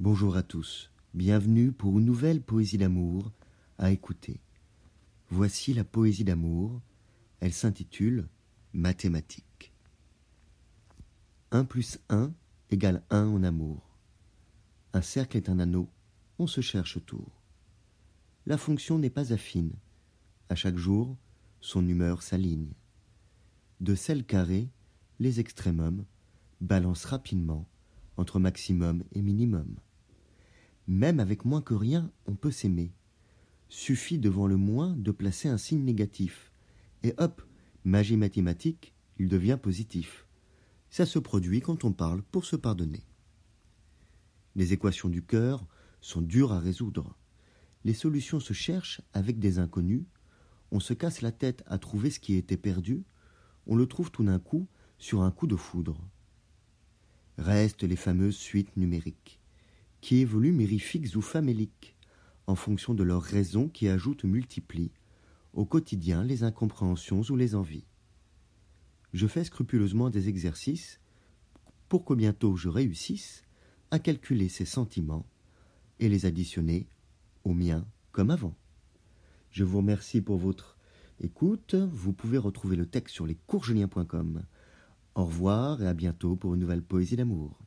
Bonjour à tous, bienvenue pour une nouvelle poésie d'amour à écouter. Voici la poésie d'amour, elle s'intitule Mathématiques. 1 plus 1 égale 1 en amour. Un cercle est un anneau, on se cherche autour. La fonction n'est pas affine, à chaque jour, son humeur s'aligne. De celle carrée, les extrémums balancent rapidement entre maximum et minimum. Même avec moins que rien, on peut s'aimer. Suffit devant le moins de placer un signe négatif. Et hop, magie mathématique, il devient positif. Ça se produit quand on parle pour se pardonner. Les équations du cœur sont dures à résoudre. Les solutions se cherchent avec des inconnus. On se casse la tête à trouver ce qui était perdu. On le trouve tout d'un coup sur un coup de foudre. Restent les fameuses suites numériques qui évoluent mirifiques ou faméliques, en fonction de leurs raisons qui ajoutent multiplient au quotidien les incompréhensions ou les envies. Je fais scrupuleusement des exercices pour que bientôt je réussisse à calculer ces sentiments et les additionner aux miens comme avant. Je vous remercie pour votre écoute. Vous pouvez retrouver le texte sur lescoursjulien.com. Au revoir et à bientôt pour une nouvelle poésie d'amour.